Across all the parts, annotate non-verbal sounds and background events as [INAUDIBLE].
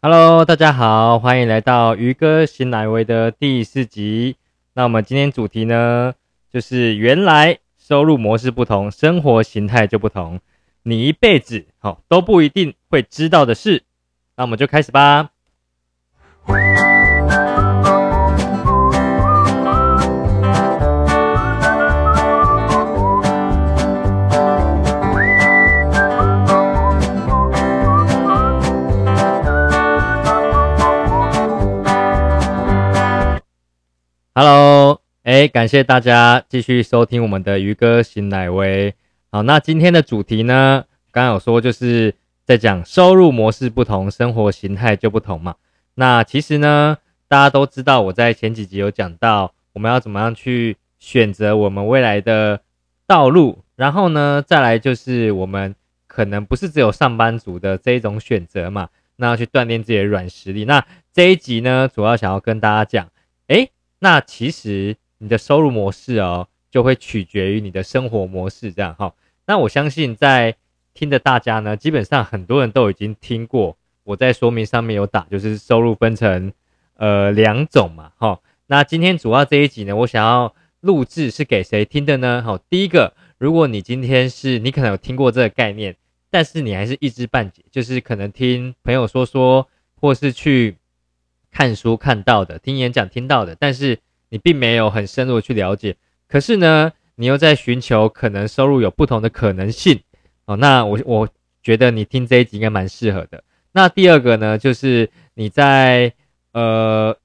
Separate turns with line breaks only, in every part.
Hello，大家好，欢迎来到鱼哥新来威的第四集。那我们今天主题呢，就是原来收入模式不同，生活形态就不同，你一辈子好都不一定会知道的事。那我们就开始吧。Hello，哎，感谢大家继续收听我们的鱼哥新奶威。好，那今天的主题呢，刚刚有说就是在讲收入模式不同，生活形态就不同嘛。那其实呢，大家都知道，我在前几集有讲到，我们要怎么样去选择我们未来的道路，然后呢，再来就是我们可能不是只有上班族的这一种选择嘛，那要去锻炼自己的软实力。那这一集呢，主要想要跟大家讲，哎。那其实你的收入模式哦，就会取决于你的生活模式，这样哈。那我相信在听的大家呢，基本上很多人都已经听过，我在说明上面有打，就是收入分成呃两种嘛，哈。那今天主要这一集呢，我想要录制是给谁听的呢？好，第一个，如果你今天是你可能有听过这个概念，但是你还是一知半解，就是可能听朋友说说，或是去。看书看到的，听演讲听到的，但是你并没有很深入的去了解。可是呢，你又在寻求可能收入有不同的可能性哦。那我我觉得你听这一集应该蛮适合的。那第二个呢，就是你在呃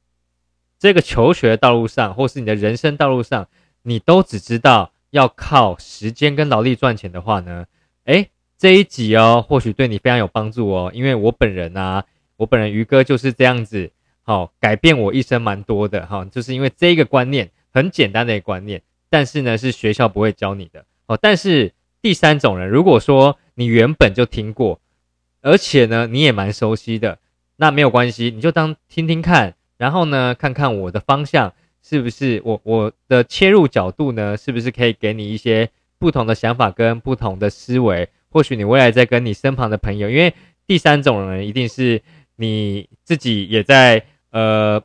这个求学道路上，或是你的人生道路上，你都只知道要靠时间跟劳力赚钱的话呢，诶，这一集哦，或许对你非常有帮助哦。因为我本人啊，我本人鱼哥就是这样子。好，改变我一生蛮多的哈，就是因为这个观念很简单的一个观念，但是呢是学校不会教你的哦。但是第三种人，如果说你原本就听过，而且呢你也蛮熟悉的，那没有关系，你就当听听看，然后呢看看我的方向是不是我我的切入角度呢是不是可以给你一些不同的想法跟不同的思维，或许你未来在跟你身旁的朋友，因为第三种人一定是你自己也在。呃，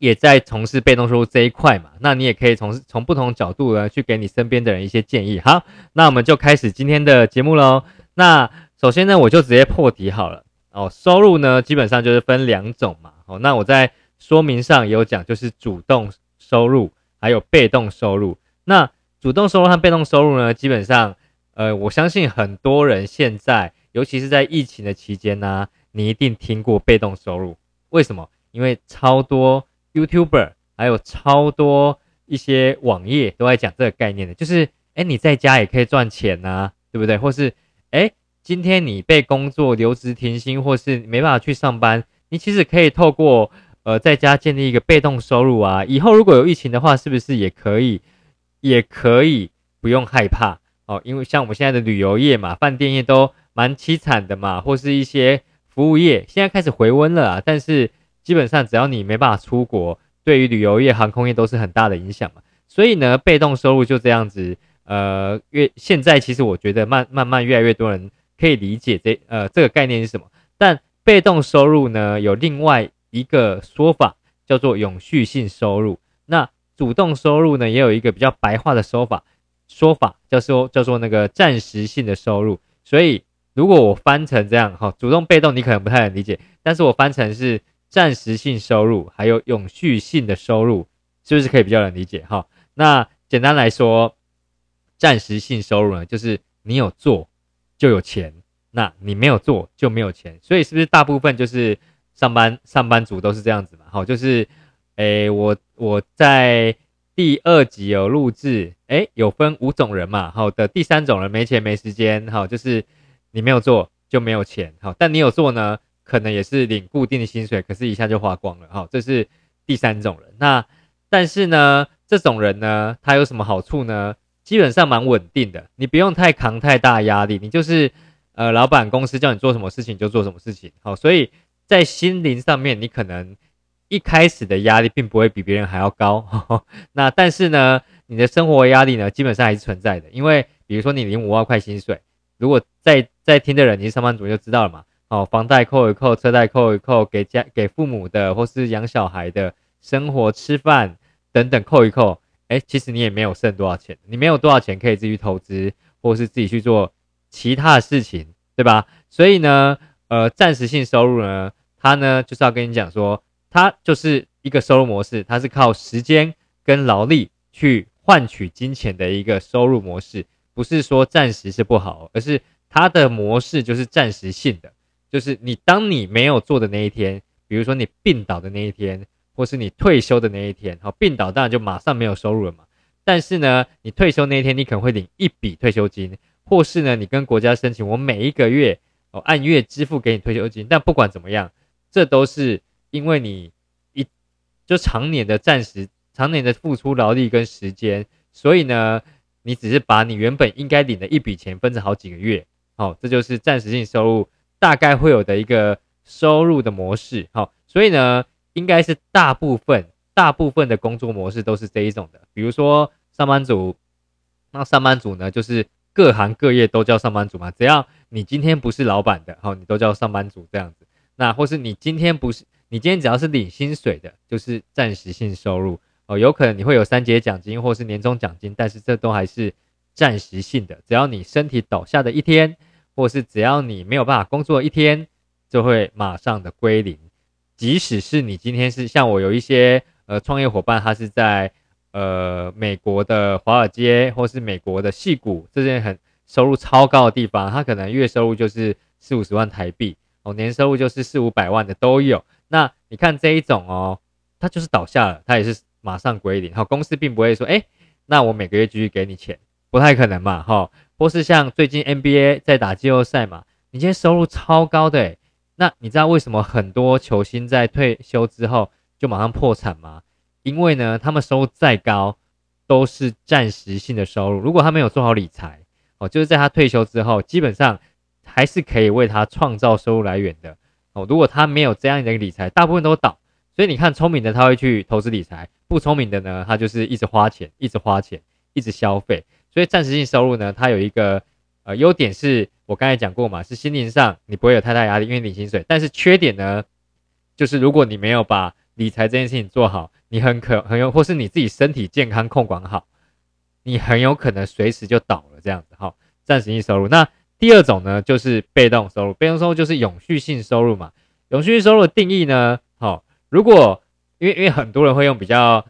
也在从事被动收入这一块嘛，那你也可以从从不同角度呢，去给你身边的人一些建议。好，那我们就开始今天的节目喽。那首先呢，我就直接破题好了。哦，收入呢，基本上就是分两种嘛。哦，那我在说明上有讲，就是主动收入还有被动收入。那主动收入和被动收入呢，基本上，呃，我相信很多人现在，尤其是在疫情的期间呢，你一定听过被动收入，为什么？因为超多 YouTuber 还有超多一些网页都在讲这个概念的，就是哎你在家也可以赚钱呐，对不对？或是哎今天你被工作留职停薪，或是没办法去上班，你其实可以透过呃在家建立一个被动收入啊。以后如果有疫情的话，是不是也可以也可以不用害怕哦？因为像我们现在的旅游业嘛，饭店业都蛮凄惨的嘛，或是一些服务业现在开始回温了啊，但是。基本上只要你没办法出国，对于旅游业、航空业都是很大的影响嘛。所以呢，被动收入就这样子。呃，越现在其实我觉得慢慢慢越来越多人可以理解这呃这个概念是什么。但被动收入呢，有另外一个说法叫做永续性收入。那主动收入呢，也有一个比较白话的说法，说法叫做叫做那个暂时性的收入。所以如果我翻成这样哈，主动被动你可能不太能理解，但是我翻成是。暂时性收入还有永续性的收入，是不是可以比较能理解哈？那简单来说，暂时性收入呢，就是你有做就有钱，那你没有做就没有钱。所以是不是大部分就是上班上班族都是这样子嘛？好，就是诶，我我在第二集有录制，诶，有分五种人嘛？好的，第三种人没钱没时间，好，就是你没有做就没有钱，好，但你有做呢？可能也是领固定的薪水，可是一下就花光了哈，这是第三种人。那但是呢，这种人呢，他有什么好处呢？基本上蛮稳定的，你不用太扛太大压力，你就是呃，老板公司叫你做什么事情就做什么事情。好，所以在心灵上面，你可能一开始的压力并不会比别人还要高。[LAUGHS] 那但是呢，你的生活压力呢，基本上还是存在的，因为比如说你领五万块薪水，如果在在听的人你是上班族就知道了嘛。哦，房贷扣一扣，车贷扣一扣，给家给父母的或是养小孩的生活、吃饭等等扣一扣，哎，其实你也没有剩多少钱，你没有多少钱可以自己投资，或是自己去做其他的事情，对吧？所以呢，呃，暂时性收入呢，它呢就是要跟你讲说，它就是一个收入模式，它是靠时间跟劳力去换取金钱的一个收入模式，不是说暂时是不好，而是它的模式就是暂时性的。就是你，当你没有做的那一天，比如说你病倒的那一天，或是你退休的那一天，好，病倒当然就马上没有收入了嘛。但是呢，你退休那一天，你可能会领一笔退休金，或是呢，你跟国家申请，我每一个月哦按月支付给你退休金。但不管怎么样，这都是因为你一就常年的暂时、常年的付出劳力跟时间，所以呢，你只是把你原本应该领的一笔钱分成好几个月，好，这就是暂时性收入。大概会有的一个收入的模式，好，所以呢，应该是大部分大部分的工作模式都是这一种的。比如说上班族，那上班族呢，就是各行各业都叫上班族嘛，只要你今天不是老板的，好，你都叫上班族这样子。那或是你今天不是，你今天只要是领薪水的，就是暂时性收入哦，有可能你会有三节奖金或是年终奖金，但是这都还是暂时性的，只要你身体倒下的一天。或是只要你没有办法工作一天，就会马上的归零。即使是你今天是像我有一些呃创业伙伴，他是在呃美国的华尔街，或是美国的戏谷这些很收入超高的地方，他可能月收入就是四五十万台币哦，年收入就是四五百万的都有。那你看这一种哦，他就是倒下了，他也是马上归零。好，公司并不会说，哎，那我每个月继续给你钱，不太可能嘛，哈。或是像最近 NBA 在打季后赛嘛，你今天收入超高的诶，那你知道为什么很多球星在退休之后就马上破产吗？因为呢，他们收入再高都是暂时性的收入，如果他没有做好理财哦，就是在他退休之后，基本上还是可以为他创造收入来源的哦。如果他没有这样的一个理财，大部分都倒。所以你看，聪明的他会去投资理财，不聪明的呢，他就是一直花钱，一直花钱，一直消费。所以暂时性收入呢，它有一个呃优点是我刚才讲过嘛，是心灵上你不会有太大压力，因为领薪水。但是缺点呢，就是如果你没有把理财这件事情做好，你很可很有，或是你自己身体健康控管好，你很有可能随时就倒了这样子哈。暂时性收入，那第二种呢，就是被动收入。被动收入就是永续性收入嘛。永续性收入的定义呢，好，如果因为因为很多人会用比较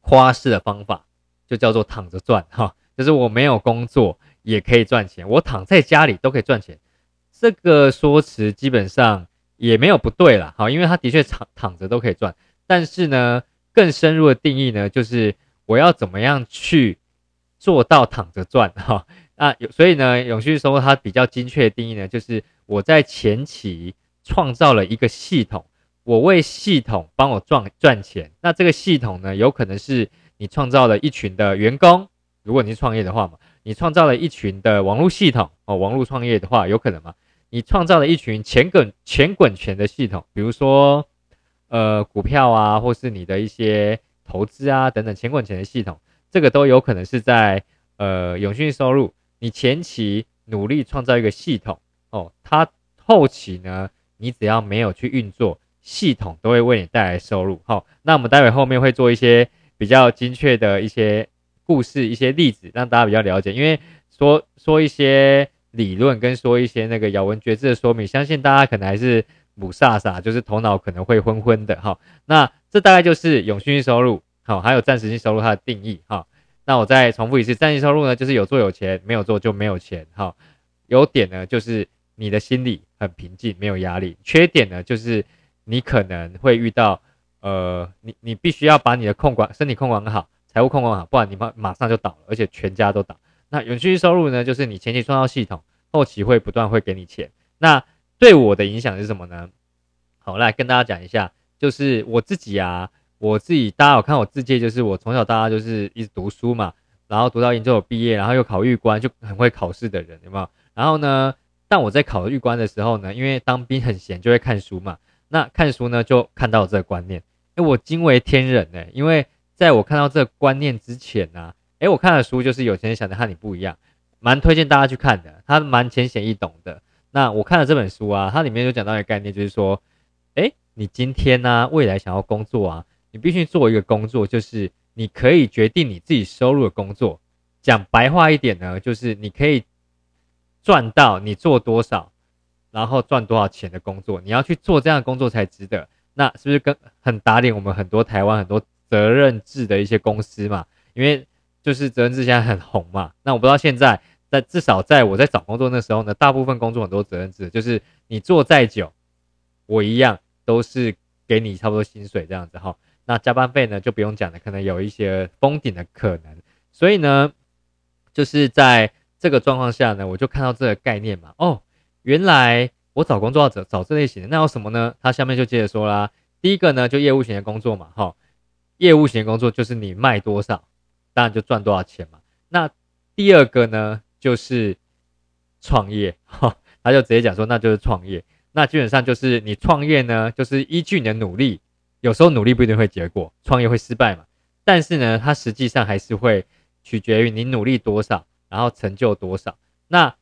花式的方法，就叫做躺着赚哈。就是我没有工作也可以赚钱，我躺在家里都可以赚钱，这个说辞基本上也没有不对啦，好，因为他的确躺躺着都可以赚，但是呢，更深入的定义呢，就是我要怎么样去做到躺着赚哈，那有所以呢，永续收入它比较精确的定义呢，就是我在前期创造了一个系统，我为系统帮我赚赚钱，那这个系统呢，有可能是你创造了一群的员工。如果你是创业的话嘛，你创造了一群的网络系统哦，网络创业的话有可能吗？你创造了一群钱滚钱滚钱的系统，比如说呃股票啊，或是你的一些投资啊等等钱滚钱的系统，这个都有可能是在呃永续收入。你前期努力创造一个系统哦，它后期呢，你只要没有去运作，系统都会为你带来收入。好，那我们待会后面会做一些比较精确的一些。故事一些例子让大家比较了解，因为说说一些理论跟说一些那个咬文嚼字的说明，相信大家可能还是母傻傻，就是头脑可能会昏昏的哈。那这大概就是永续性收入，好，还有暂时性收入它的定义哈。那我再重复一次，暂时性收入呢，就是有做有钱，没有做就没有钱哈。优点呢，就是你的心理很平静，没有压力；缺点呢，就是你可能会遇到呃，你你必须要把你的控管身体控管好。财务控管好，不然你马马上就倒了，而且全家都倒。那永续收入呢？就是你前期创造系统，后期会不断会给你钱。那对我的影响是什么呢？好，来跟大家讲一下，就是我自己啊，我自己大家有看我自介，就是我从小到大就是一直读书嘛，然后读到研究所毕业，然后又考预官，就很会考试的人，有没有？然后呢，但我在考预官的时候呢，因为当兵很闲，就会看书嘛。那看书呢，就看到这个观念，哎，我惊为天人呢，因为。在我看到这个观念之前呢，诶，我看的书就是有钱人想的和你不一样，蛮推荐大家去看的，它蛮浅显易懂的。那我看了这本书啊，它里面就讲到一个概念，就是说，哎，你今天呢，未来想要工作啊，你必须做一个工作，就是你可以决定你自己收入的工作。讲白话一点呢，就是你可以赚到你做多少，然后赚多少钱的工作。你要去做这样的工作才值得。那是不是跟很打脸我们很多台湾很多责任制的一些公司嘛？因为就是责任制现在很红嘛。那我不知道现在在至少在我在找工作那时候呢，大部分工作很多责任制，就是你做再久，我一样都是给你差不多薪水这样子哈。那加班费呢就不用讲了，可能有一些封顶的可能。所以呢，就是在这个状况下呢，我就看到这个概念嘛。哦，原来。我找工作要找找这类型的，那有什么呢？他下面就接着说啦，第一个呢，就业务型的工作嘛，哈，业务型工作就是你卖多少，当然就赚多少钱嘛。那第二个呢，就是创业，哈，[LAUGHS] 他就直接讲说，那就是创业。那基本上就是你创业呢，就是依据你的努力，有时候努力不一定会结果，创业会失败嘛。但是呢，它实际上还是会取决于你努力多少，然后成就多少。那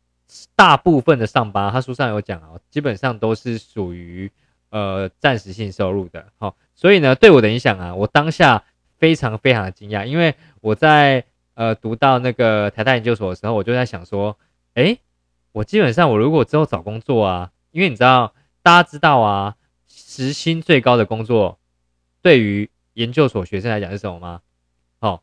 大部分的上班，他书上有讲哦，基本上都是属于呃暂时性收入的，好，所以呢，对我的影响啊，我当下非常非常的惊讶，因为我在呃读到那个台大研究所的时候，我就在想说，哎，我基本上我如果之后找工作啊，因为你知道大家知道啊，时薪最高的工作对于研究所学生来讲是什么吗？好，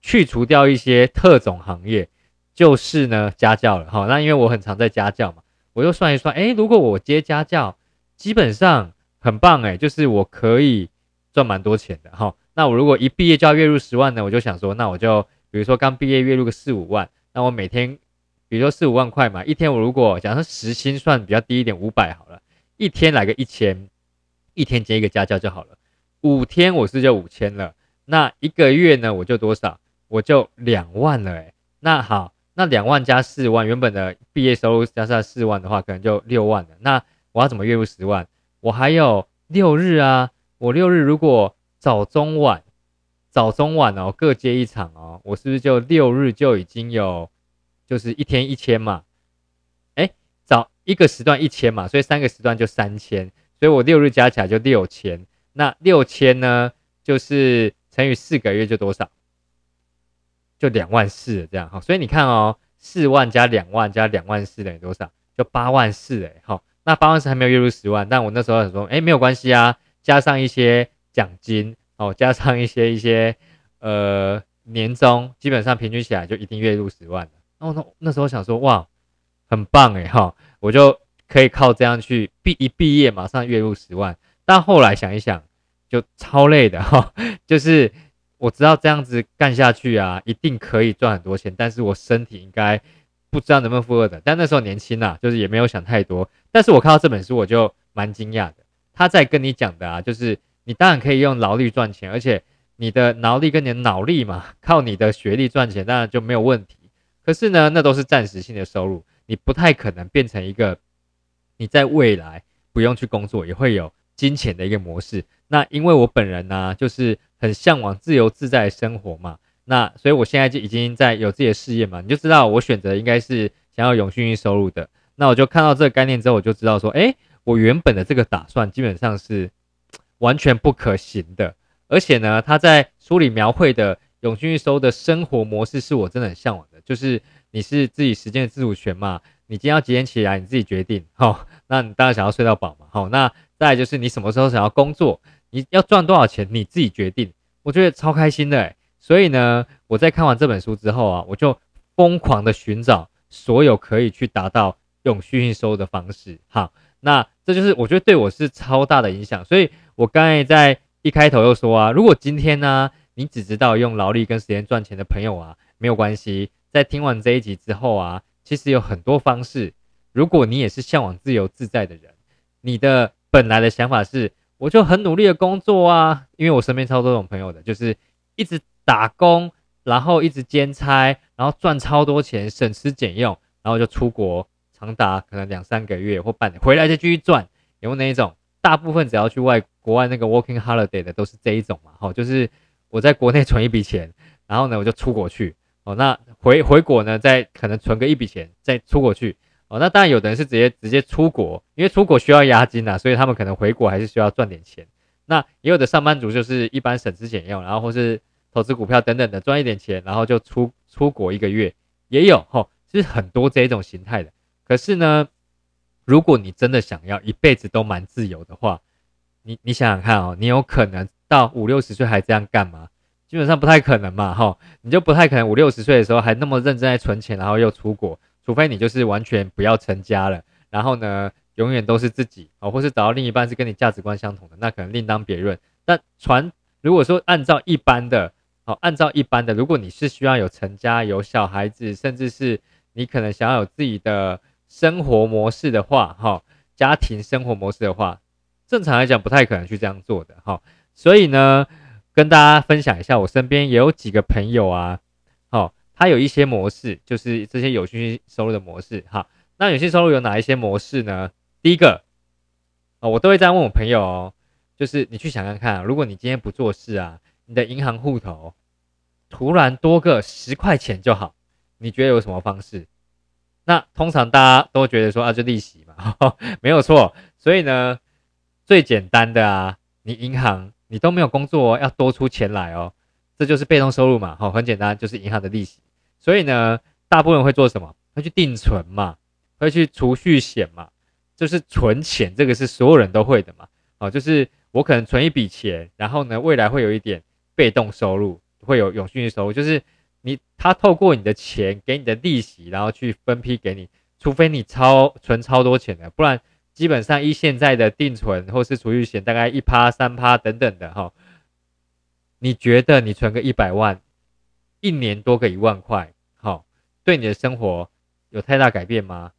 去除掉一些特种行业。就是呢，家教了哈。那因为我很常在家教嘛，我就算一算，哎，如果我接家教，基本上很棒哎，就是我可以赚蛮多钱的哈。那我如果一毕业就要月入十万呢，我就想说，那我就比如说刚毕业月入个四五万，那我每天，比如说四五万块嘛，一天我如果假设时薪算比较低一点，五百好了，一天来个一千，一天接一个家教就好了，五天我是就五千了，那一个月呢我就多少？我就两万了哎，那好。那两万加四万，原本的毕业收入加上四万的话，可能就六万了。那我要怎么月入十万？我还有六日啊，我六日如果早中晚，早中晚哦各接一场哦，我是不是就六日就已经有，就是一天一千嘛？哎，早一个时段一千嘛，所以三个时段就三千，所以我六日加起来就六千。那六千呢，就是乘以四个月就多少？就两万四这样哈，所以你看哦，四万加两万加两万四等于多少？就八万四哎，好，那八万是还没有月入十万，但我那时候很说，哎，没有关系啊，加上一些奖金哦，加上一些一些呃年终，基本上平均起来就一定月入十万了。然后那那时候想说，哇，很棒哎哈，我就可以靠这样去毕一毕业马上月入十万。但后来想一想，就超累的哈，[LAUGHS] 就是。我知道这样子干下去啊，一定可以赚很多钱，但是我身体应该不知道能不能负荷的。但那时候年轻啊，就是也没有想太多。但是我看到这本书，我就蛮惊讶的。他在跟你讲的啊，就是你当然可以用劳力赚钱，而且你的劳力跟你的脑力嘛，[LAUGHS] 靠你的学历赚钱，当然就没有问题。可是呢，那都是暂时性的收入，你不太可能变成一个你在未来不用去工作也会有金钱的一个模式。那因为我本人呢，就是。很向往自由自在的生活嘛，那所以我现在就已经在有自己的事业嘛，你就知道我选择应该是想要永续性收入的。那我就看到这个概念之后，我就知道说，哎，我原本的这个打算基本上是完全不可行的。而且呢，他在书里描绘的永续收的生活模式是我真的很向往的，就是你是自己时间的自主权嘛，你今天要几点起来你自己决定，好，那你当然想要睡到饱嘛，好，那再就是你什么时候想要工作。你要赚多少钱，你自己决定。我觉得超开心的，所以呢，我在看完这本书之后啊，我就疯狂的寻找所有可以去达到用续性收的方式。好，那这就是我觉得对我是超大的影响。所以我刚才在一开头又说啊，如果今天呢，你只知道用劳力跟时间赚钱的朋友啊，没有关系。在听完这一集之后啊，其实有很多方式。如果你也是向往自由自在的人，你的本来的想法是。我就很努力的工作啊，因为我身边超多这种朋友的，就是一直打工，然后一直兼差，然后赚超多钱，省吃俭用，然后就出国长达可能两三个月或半年，回来再继续赚。有那一种，大部分只要去外国外那个 working holiday 的都是这一种嘛，好，就是我在国内存一笔钱，然后呢我就出国去，哦，那回回国呢再可能存个一笔钱再出国去，哦，那当然有的人是直接直接出国，因为出国需要押金啊，所以他们可能回国还是需要赚点钱。那也有的上班族就是一般省吃俭用，然后或是投资股票等等的赚一点钱，然后就出出国一个月，也有哈，是很多这一种形态的。可是呢，如果你真的想要一辈子都蛮自由的话，你你想想看哦，你有可能到五六十岁还这样干吗？基本上不太可能嘛，哈，你就不太可能五六十岁的时候还那么认真在存钱，然后又出国，除非你就是完全不要成家了，然后呢，永远都是自己哦，或是找到另一半是跟你价值观相同的，那可能另当别论。但传如果说按照一般的，哦，按照一般的，如果你是需要有成家有小孩子，甚至是你可能想要有自己的生活模式的话，哈，家庭生活模式的话，正常来讲不太可能去这样做的，哈，所以呢。跟大家分享一下，我身边也有几个朋友啊，好，他有一些模式，就是这些有讯收入的模式，哈。那有讯收入有哪一些模式呢？第一个，哦，我都会这样问我朋友哦，就是你去想想看，如果你今天不做事啊，你的银行户头突然多个十块钱就好，你觉得有什么方式？那通常大家都觉得说啊，就利息嘛，[LAUGHS] 没有错。所以呢，最简单的啊，你银行。你都没有工作，要多出钱来哦，这就是被动收入嘛，好，很简单，就是银行的利息。所以呢，大部分人会做什么？会去定存嘛，会去储蓄险嘛，就是存钱，这个是所有人都会的嘛，哦，就是我可能存一笔钱，然后呢，未来会有一点被动收入，会有永续收入，就是你他透过你的钱给你的利息，然后去分批给你，除非你超存超多钱的，不然。基本上，依现在的定存或是储蓄险，大概一趴、三趴等等的哈。你觉得你存个一百万，一年多个一万块，好，对你的生活有太大改变吗？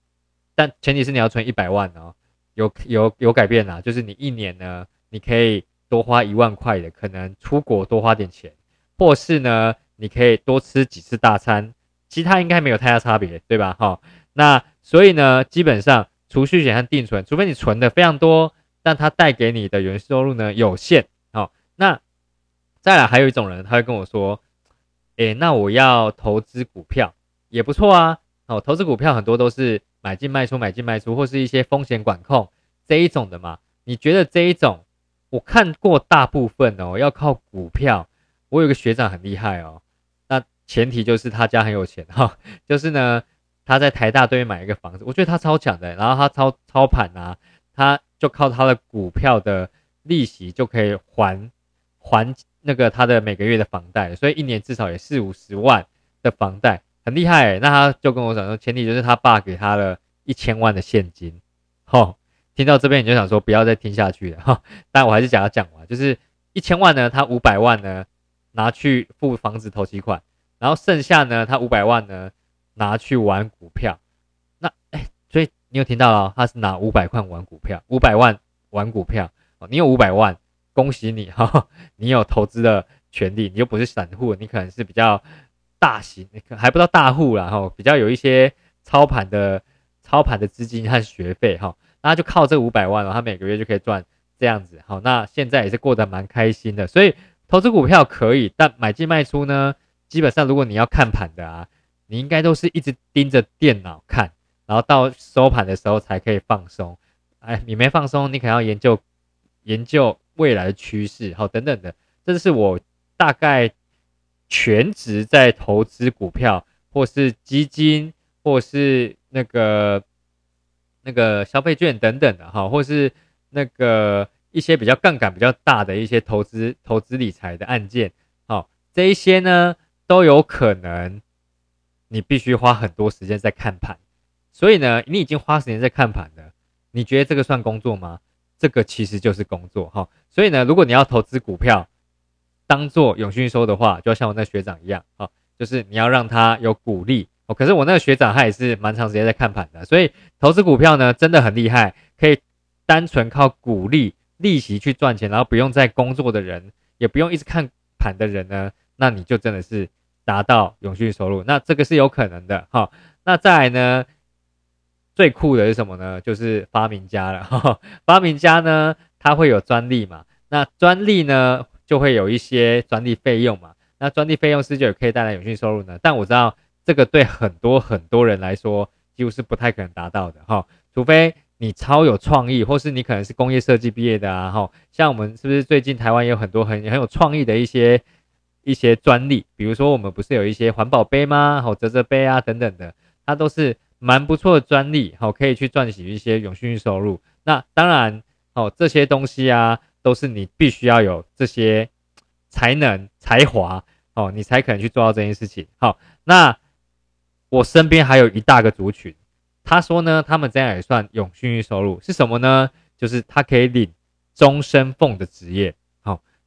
但前提是你要存一百万哦，有有有改变啦，就是你一年呢，你可以多花一万块的，可能出国多花点钱，或是呢，你可以多吃几次大餐，其他应该没有太大差别，对吧？哈，那所以呢，基本上。储蓄险和定存，除非你存的非常多，但它带给你的原收入呢有限。好，那再来还有一种人，他会跟我说：“诶，那我要投资股票也不错啊。”哦，投资股票很多都是买进卖出，买进卖出，或是一些风险管控这一种的嘛。你觉得这一种？我看过大部分哦，要靠股票。我有个学长很厉害哦，前提就是他家很有钱 [LAUGHS] 哈，就是呢。他在台大对面买一个房子，我觉得他超强的。然后他操操盘啊，他就靠他的股票的利息就可以还还那个他的每个月的房贷，所以一年至少也四五十万的房贷，很厉害。那他就跟我讲说，前提就是他爸给他了一千万的现金。哈，听到这边你就想说不要再听下去了哈。但我还是讲要讲完，就是一千万呢，他五百万呢拿去付房子头期款，然后剩下呢，他五百万呢。拿去玩股票，那哎，所以你有听到了，他是拿五百块玩股票，五百万玩股票哦。你有五百万，恭喜你 [LAUGHS] 哈，你有投资的权利，你又不是散户，你可能是比较大型，你可还不到大户啦哈，比较有一些操盘的操盘的资金和学费哈，那就靠这五百万，他每个月就可以赚这样子好，那现在也是过得蛮开心的，所以投资股票可以，但买进卖出呢，基本上如果你要看盘的啊。你应该都是一直盯着电脑看，然后到收盘的时候才可以放松。哎，你没放松，你可能要研究研究未来的趋势，好等等的。这是我大概全职在投资股票，或是基金，或是那个那个消费券等等的哈，或是那个一些比较杠杆比较大的一些投资投资理财的案件，好，这一些呢都有可能。你必须花很多时间在看盘，所以呢，你已经花时间在看盘了。你觉得这个算工作吗？这个其实就是工作哈。所以呢，如果你要投资股票，当做永续收的话，就要像我那学长一样啊，就是你要让他有鼓励哦。可是我那个学长他也是蛮长时间在看盘的，所以投资股票呢真的很厉害，可以单纯靠鼓励利息去赚钱，然后不用再工作的人，也不用一直看盘的人呢，那你就真的是。达到永续收入，那这个是有可能的哈。那再来呢，最酷的是什么呢？就是发明家了。哈。发明家呢，他会有专利嘛？那专利呢，就会有一些专利费用嘛？那专利费用是就可以带来永续收入呢？但我知道这个对很多很多人来说，几乎是不太可能达到的哈，除非你超有创意，或是你可能是工业设计毕业的啊哈，像我们是不是最近台湾有很多很很有创意的一些一些专利，比如说我们不是有一些环保杯吗？好，折折杯啊等等的，它都是蛮不错的专利，好，可以去赚取一些永续收入。那当然，哦，这些东西啊，都是你必须要有这些才能才华，哦，你才可能去做到这件事情。好，那。我身边还有一大个族群，他说呢，他们这样也算永续收入是什么呢？就是他可以领终身俸的职业。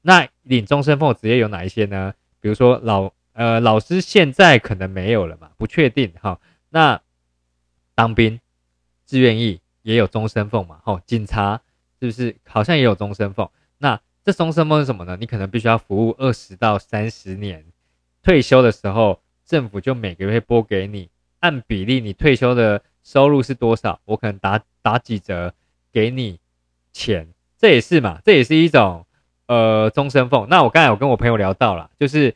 那领终身俸的职业有哪一些呢？比如说老呃老师现在可能没有了嘛，不确定。哈，那当兵志愿役也有终身俸嘛？哦，警察是不是好像也有终身俸？那这终身俸是什么呢？你可能必须要服务二十到三十年，退休的时候。政府就每个月拨给你，按比例，你退休的收入是多少，我可能打打几折给你钱，这也是嘛，这也是一种呃终身俸。那我刚才有跟我朋友聊到了，就是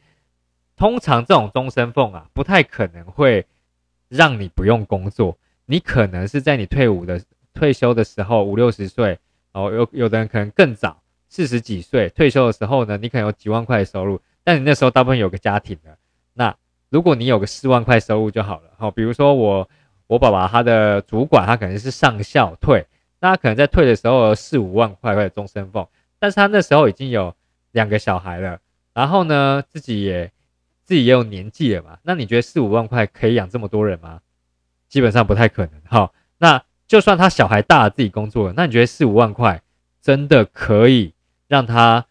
通常这种终身俸啊，不太可能会让你不用工作，你可能是在你退伍的退休的时候五六十岁哦，有有的人可能更早四十几岁退休的时候呢，你可能有几万块的收入，但你那时候大部分有个家庭的，那。如果你有个四万块收入就好了，好，比如说我我爸爸他的主管他可能是上校退，那他可能在退的时候四五万块或者终身俸，但是他那时候已经有两个小孩了，然后呢自己也自己也有年纪了嘛，那你觉得四五万块可以养这么多人吗？基本上不太可能，哈，那就算他小孩大了自己工作了，那你觉得四五万块真的可以让他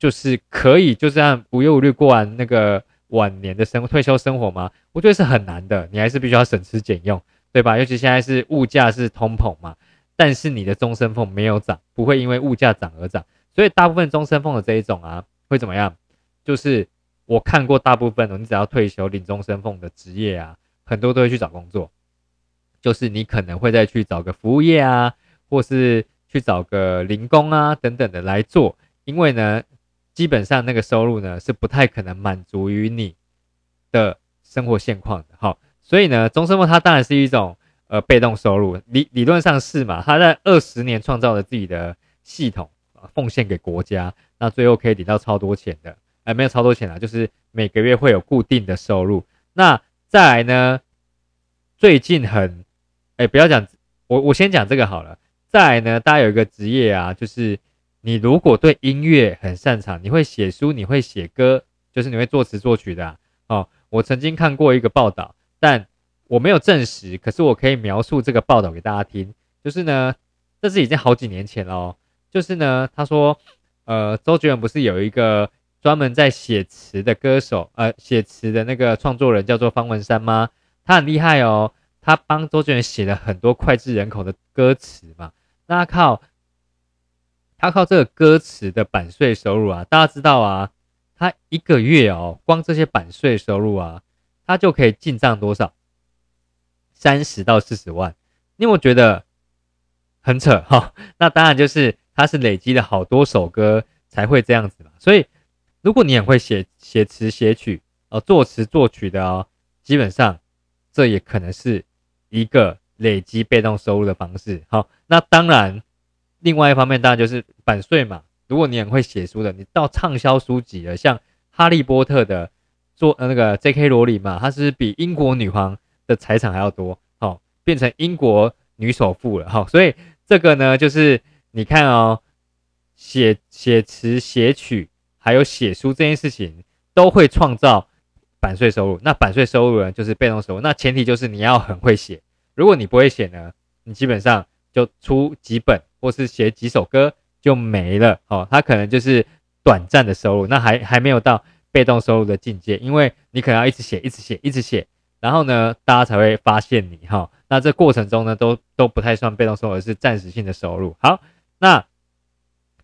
就是可以就这样无忧无虑过完那个？晚年的生退休生活吗？我觉得是很难的，你还是必须要省吃俭用，对吧？尤其现在是物价是通膨嘛，但是你的终身俸没有涨，不会因为物价涨而涨，所以大部分终身俸的这一种啊，会怎么样？就是我看过大部分的，你只要退休领终身俸的职业啊，很多都会去找工作，就是你可能会再去找个服务业啊，或是去找个零工啊等等的来做，因为呢。基本上那个收入呢是不太可能满足于你的生活现况的，好，所以呢，终身俸它当然是一种呃被动收入，理理论上是嘛，他在二十年创造了自己的系统啊，奉献给国家，那最后可以领到超多钱的，哎，没有超多钱啊，就是每个月会有固定的收入。那再来呢，最近很，哎，不要讲，我我先讲这个好了。再来呢，大家有一个职业啊，就是。你如果对音乐很擅长，你会写书，你会写歌，就是你会作词作曲的哦。我曾经看过一个报道，但我没有证实，可是我可以描述这个报道给大家听。就是呢，这是已经好几年前了哦。就是呢，他说，呃，周杰伦不是有一个专门在写词的歌手，呃，写词的那个创作人叫做方文山吗？他很厉害哦，他帮周杰伦写了很多脍炙人口的歌词嘛。那靠。他靠这个歌词的版税收入啊，大家知道啊，他一个月哦，光这些版税收入啊，他就可以进账多少？三十到四十万。你有没有觉得很扯哈？那当然就是他是累积了好多首歌才会这样子嘛。所以如果你很会写写词写曲哦，作词作曲的哦，基本上这也可能是一个累积被动收入的方式。好，那当然。另外一方面，当然就是版税嘛。如果你很会写书的，你到畅销书籍了，像《哈利波特》的做呃那个 J.K. 罗琳嘛，他是比英国女皇的财产还要多，好，变成英国女首富了，好，所以这个呢，就是你看哦，写写词、写曲，还有写书这件事情，都会创造版税收入。那版税收入呢，就是被动收入。那前提就是你要很会写，如果你不会写呢，你基本上就出几本。或是写几首歌就没了，哦，他可能就是短暂的收入，那还还没有到被动收入的境界，因为你可能要一直写，一直写，一直写，然后呢，大家才会发现你，哈，那这过程中呢，都都不太算被动收入，是暂时性的收入。好，那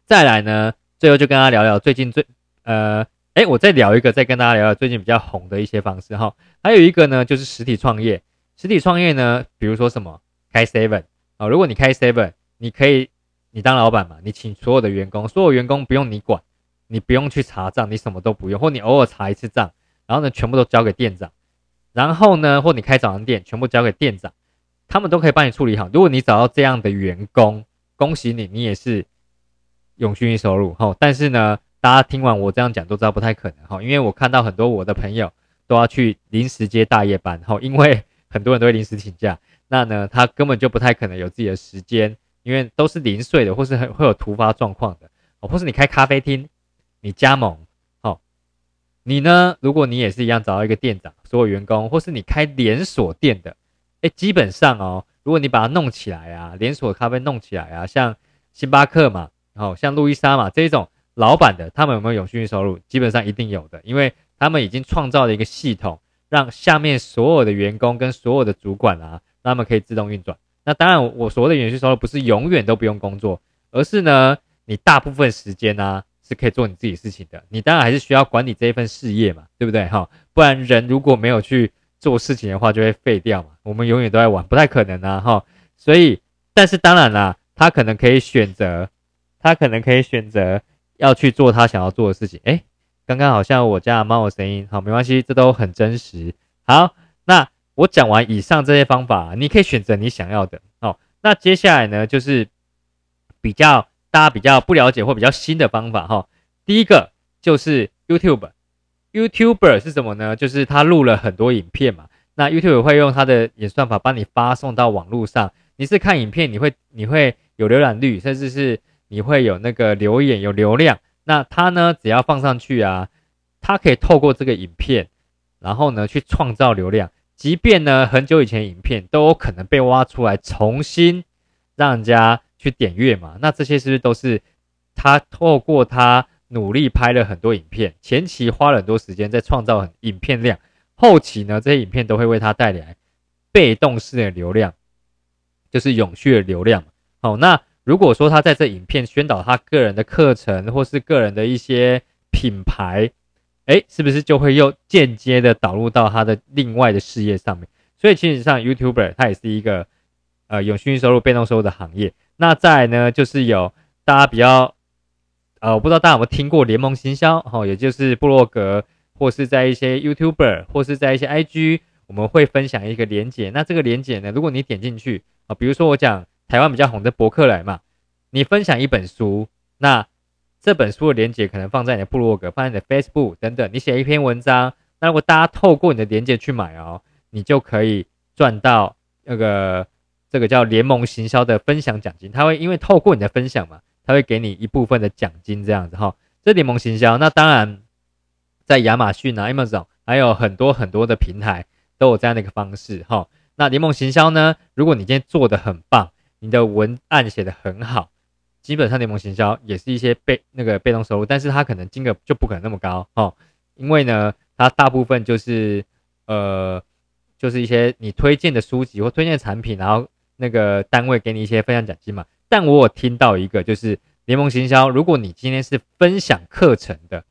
再来呢，最后就跟大家聊聊最近最，呃，哎，我再聊一个，再跟大家聊聊最近比较红的一些方式，哈，还有一个呢，就是实体创业，实体创业呢，比如说什么？开 seven 啊，如果你开 seven。你可以，你当老板嘛，你请所有的员工，所有员工不用你管，你不用去查账，你什么都不用，或你偶尔查一次账，然后呢，全部都交给店长，然后呢，或你开早餐店，全部交给店长，他们都可以帮你处理好。如果你找到这样的员工，恭喜你，你也是永续收入哈。但是呢，大家听完我这样讲都知道不太可能哈，因为我看到很多我的朋友都要去临时接大夜班哈，因为很多人都会临时请假，那呢，他根本就不太可能有自己的时间，因为都是零碎的，或是很会有突发状况的哦，或是你开咖啡厅，你加盟，你呢，如果你也是一样找到一个店长，所有员工，或是你开连锁店的。哎，基本上哦，如果你把它弄起来啊，连锁咖啡弄起来啊，像星巴克嘛，然后像路易莎嘛这种老板的，他们有没有永续收入？基本上一定有的，因为他们已经创造了一个系统，让下面所有的员工跟所有的主管啊，他们可以自动运转。那当然，我所谓的永续收入不是永远都不用工作，而是呢，你大部分时间呢是可以做你自己事情的。你当然还是需要管理这一份事业嘛，对不对？哈，不然人如果没有去。做事情的话就会废掉嘛，我们永远都在玩，不太可能啊哈。所以，但是当然啦，他可能可以选择，他可能可以选择要去做他想要做的事情。诶，刚刚好像我家的猫的声音，好，没关系，这都很真实。好，那我讲完以上这些方法，你可以选择你想要的。哦，那接下来呢，就是比较大家比较不了解或比较新的方法哈。第一个就是 YouTube。YouTuber 是什么呢？就是他录了很多影片嘛。那 YouTube 会用他的演算法帮你发送到网络上。你是看影片，你会你会有浏览率，甚至是你会有那个留言有流量。那他呢，只要放上去啊，他可以透过这个影片，然后呢去创造流量。即便呢很久以前影片都有可能被挖出来，重新让人家去点阅嘛。那这些是不是都是他透过他？努力拍了很多影片，前期花了很多时间在创造很影片量，后期呢，这些影片都会为他带来被动式的流量，就是永续的流量。好，那如果说他在这影片宣导他个人的课程或是个人的一些品牌，哎，是不是就会又间接的导入到他的另外的事业上面？所以其实上，YouTuber 他也是一个呃永续收入、被动收入的行业。那再呢，就是有大家比较。呃，我不知道大家有没有听过联盟行销，哈，也就是部落格或是在一些 YouTuber 或是在一些 IG，我们会分享一个连结。那这个连结呢，如果你点进去啊，比如说我讲台湾比较红的博客来嘛，你分享一本书，那这本书的连结可能放在你的部落格，放在你的 Facebook 等等，你写一篇文章，那如果大家透过你的连结去买哦，你就可以赚到那个这个叫联盟行销的分享奖金，他会因为透过你的分享嘛。他会给你一部分的奖金，这样子哈。这联盟行销，那当然在亚马逊啊、Amazon 还有很多很多的平台都有这样的一个方式哈。那联盟行销呢，如果你今天做的很棒，你的文案写的很好，基本上联盟行销也是一些被那个被动收入，但是它可能金额就不可能那么高哈，因为呢，它大部分就是呃，就是一些你推荐的书籍或推荐的产品，然后那个单位给你一些分享奖金嘛。但我有听到一个，就是联盟行销。如果你今天是分享课程的，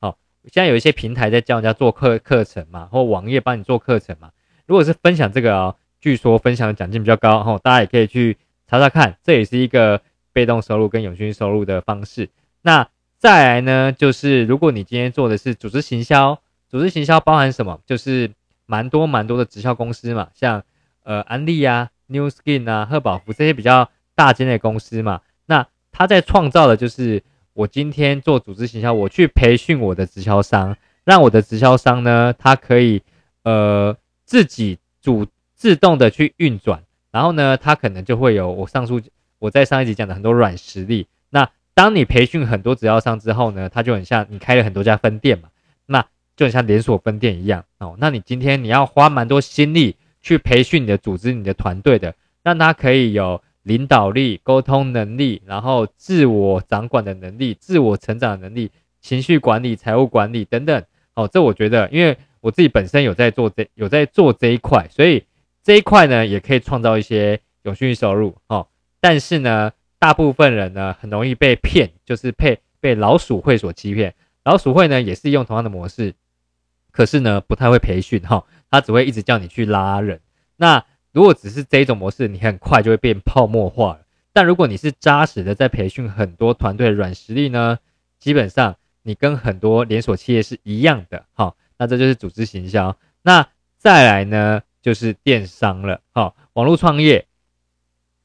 好，现在有一些平台在教人家做课课程嘛，或网页帮你做课程嘛。如果是分享这个哦，据说分享的奖金比较高，哈，大家也可以去查查看，这也是一个被动收入跟永续收入的方式。那再来呢，就是如果你今天做的是组织行销，组织行销包含什么？就是蛮多蛮多的直销公司嘛，像呃安利啊、New Skin 啊、赫宝福这些比较。大间的公司嘛，那他在创造的就是我今天做组织行销，我去培训我的直销商，让我的直销商呢，他可以呃自己主自动的去运转，然后呢，他可能就会有我上述我在上一集讲的很多软实力。那当你培训很多直销商之后呢，他就很像你开了很多家分店嘛，那就很像连锁分店一样哦。那你今天你要花蛮多心力去培训你的组织、你的团队的，让他可以有。领导力、沟通能力，然后自我掌管的能力、自我成长能力、情绪管理、财务管理等等。哦，这我觉得，因为我自己本身有在做这有在做这一块，所以这一块呢也可以创造一些永续收入。哦，但是呢，大部分人呢很容易被骗，就是被被老鼠会所欺骗。老鼠会呢也是用同样的模式，可是呢不太会培训。哈，他只会一直叫你去拉人。那如果只是这一种模式，你很快就会变泡沫化了。但如果你是扎实的在培训很多团队的软实力呢，基本上你跟很多连锁企业是一样的。好，那这就是组织行销。那再来呢，就是电商了。好，网络创业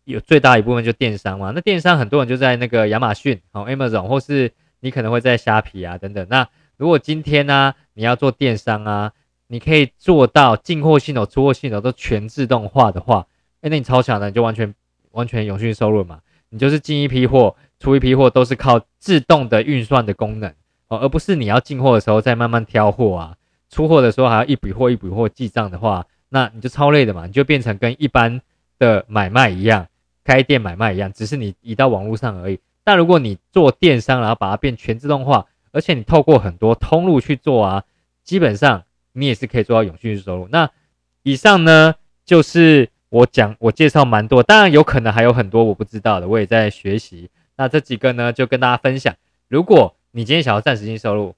有最大一部分就电商嘛。那电商很多人就在那个亚马逊、好 Amazon，或是你可能会在虾皮啊等等。那如果今天呢，你要做电商啊，你可以做到进货系统、出货系统都全自动化的话，哎，那你超强的，你就完全完全永续收入嘛。你就是进一批货、出一批货，都是靠自动的运算的功能哦，而不是你要进货的时候再慢慢挑货啊，出货的时候还要一笔货一笔货记账的话，那你就超累的嘛。你就变成跟一般的买卖一样，开店买卖一样，只是你移到网络上而已。但如果你做电商，然后把它变全自动化，而且你透过很多通路去做啊，基本上你也是可以做到永续收入。那以上呢，就是。我讲，我介绍蛮多，当然有可能还有很多我不知道的，我也在学习。那这几个呢，就跟大家分享。如果你今天想要暂时性收入，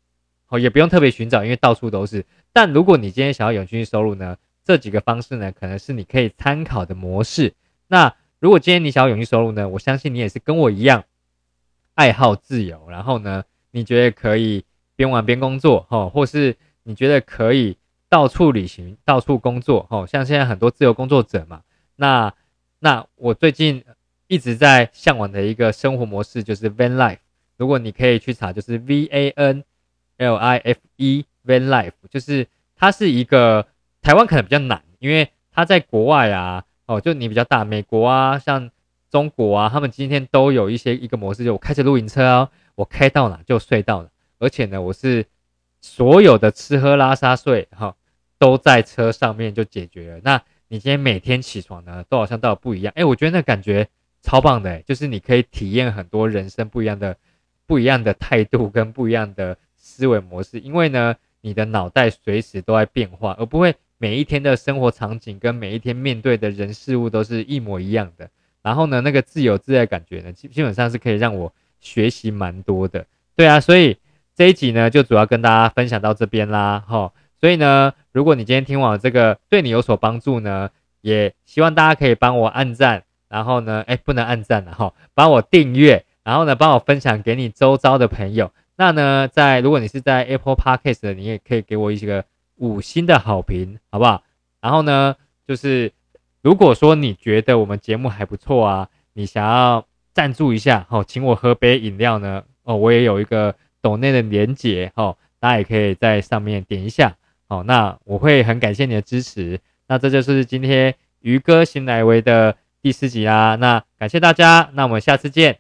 哦，也不用特别寻找，因为到处都是。但如果你今天想要永续收入呢，这几个方式呢，可能是你可以参考的模式。那如果今天你想要永续收入呢，我相信你也是跟我一样，爱好自由，然后呢，你觉得可以边玩边工作，哈，或是你觉得可以到处旅行、到处工作，哦，像现在很多自由工作者嘛。那那我最近一直在向往的一个生活模式就是 van life。如果你可以去查，就是 V A N L I F E van life，就是它是一个台湾可能比较难，因为它在国外啊，哦，就你比较大，美国啊，像中国啊，他们今天都有一些一个模式，就我开着露营车啊，我开到哪就睡到哪，而且呢，我是所有的吃喝拉撒睡哈都在车上面就解决了。那你今天每天起床呢，都好像都不一样。哎，我觉得那感觉超棒的，就是你可以体验很多人生不一样的、不一样的态度跟不一样的思维模式。因为呢，你的脑袋随时都在变化，而不会每一天的生活场景跟每一天面对的人事物都是一模一样的。然后呢，那个自由自在的感觉呢，基基本上是可以让我学习蛮多的。对啊，所以这一集呢，就主要跟大家分享到这边啦，哈。所以呢，如果你今天听完这个对你有所帮助呢，也希望大家可以帮我按赞，然后呢，哎，不能按赞了哈，帮我订阅，然后呢，帮我分享给你周遭的朋友。那呢，在如果你是在 Apple Podcast 的，你也可以给我一个五星的好评，好不好？然后呢，就是如果说你觉得我们节目还不错啊，你想要赞助一下，好，请我喝杯饮料呢，哦，我也有一个抖内的连结，哈，大家也可以在上面点一下。好，那我会很感谢你的支持。那这就是今天渔哥新来为的第四集啦。那感谢大家，那我们下次见。